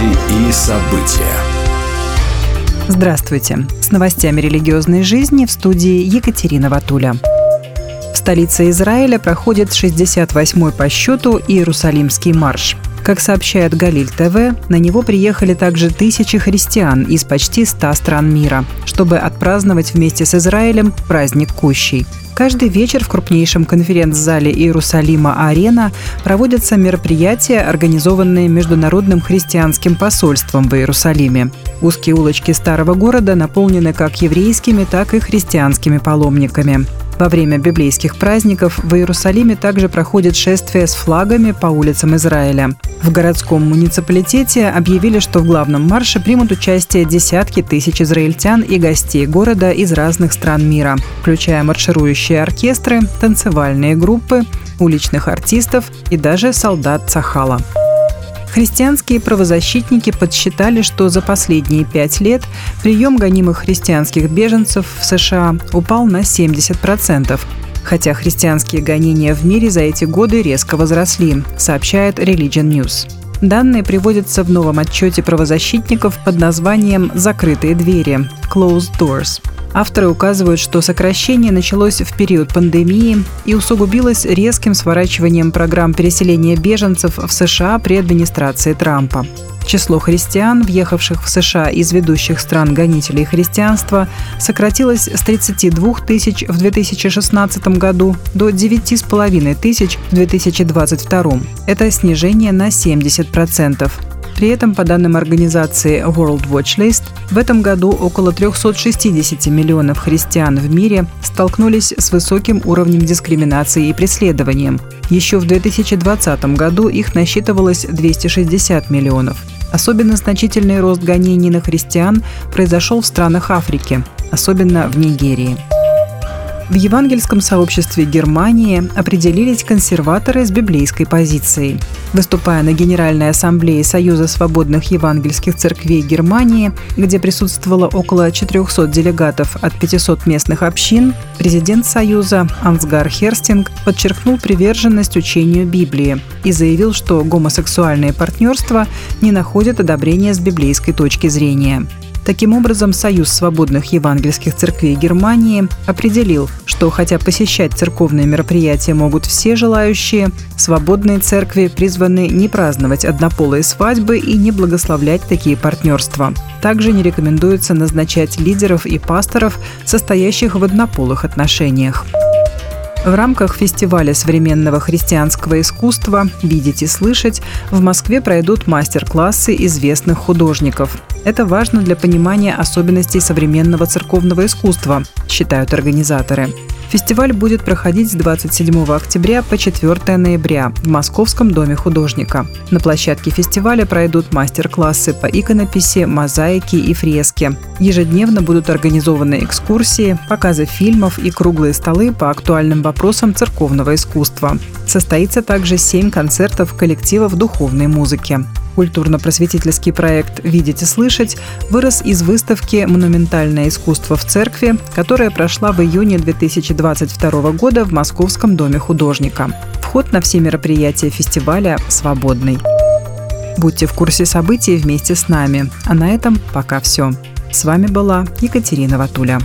Новости и события. Здравствуйте. С новостями религиозной жизни в студии Екатерина Ватуля. В столице Израиля проходит 68-й по счету Иерусалимский марш. Как сообщает Галиль ТВ, на него приехали также тысячи христиан из почти 100 стран мира, чтобы отпраздновать вместе с Израилем праздник Кущей – Каждый вечер в крупнейшем конференц-зале Иерусалима «Арена» проводятся мероприятия, организованные Международным христианским посольством в Иерусалиме. Узкие улочки старого города наполнены как еврейскими, так и христианскими паломниками. Во время библейских праздников в Иерусалиме также проходит шествие с флагами по улицам Израиля. В городском муниципалитете объявили, что в главном марше примут участие десятки тысяч израильтян и гостей города из разных стран мира, включая марширующие оркестры, танцевальные группы, уличных артистов и даже солдат Цахала. Христианские правозащитники подсчитали, что за последние пять лет прием гонимых христианских беженцев в США упал на 70%, хотя христианские гонения в мире за эти годы резко возросли, сообщает Religion News. Данные приводятся в новом отчете правозащитников под названием «Закрытые двери» – «Closed Doors». Авторы указывают, что сокращение началось в период пандемии и усугубилось резким сворачиванием программ переселения беженцев в США при администрации Трампа. Число христиан, въехавших в США из ведущих стран гонителей христианства, сократилось с 32 тысяч в 2016 году до 9,5 тысяч в 2022. Это снижение на 70%. При этом, по данным организации World Watch List, в этом году около 360 миллионов христиан в мире столкнулись с высоким уровнем дискриминации и преследованием. Еще в 2020 году их насчитывалось 260 миллионов. Особенно значительный рост гонений на христиан произошел в странах Африки, особенно в Нигерии. В евангельском сообществе Германии определились консерваторы с библейской позицией. Выступая на Генеральной ассамблее Союза свободных евангельских церквей Германии, где присутствовало около 400 делегатов от 500 местных общин, президент Союза Ансгар Херстинг подчеркнул приверженность учению Библии и заявил, что гомосексуальные партнерства не находят одобрения с библейской точки зрения. Таким образом, Союз свободных евангельских церквей Германии определил, что хотя посещать церковные мероприятия могут все желающие, свободные церкви призваны не праздновать однополые свадьбы и не благословлять такие партнерства. Также не рекомендуется назначать лидеров и пасторов, состоящих в однополых отношениях. В рамках фестиваля современного христианского искусства «Видеть и слышать» в Москве пройдут мастер-классы известных художников. Это важно для понимания особенностей современного церковного искусства, считают организаторы. Фестиваль будет проходить с 27 октября по 4 ноября в Московском доме художника. На площадке фестиваля пройдут мастер-классы по иконописи, мозаике и фреске. Ежедневно будут организованы экскурсии, показы фильмов и круглые столы по актуальным вопросам церковного искусства. Состоится также семь концертов коллективов духовной музыки. Культурно-просветительский проект «Видеть и слышать» вырос из выставки «Монументальное искусство в церкви», которая прошла в июне 2022 года в Московском доме художника. Вход на все мероприятия фестиваля свободный. Будьте в курсе событий вместе с нами. А на этом пока все. С вами была Екатерина Ватуля.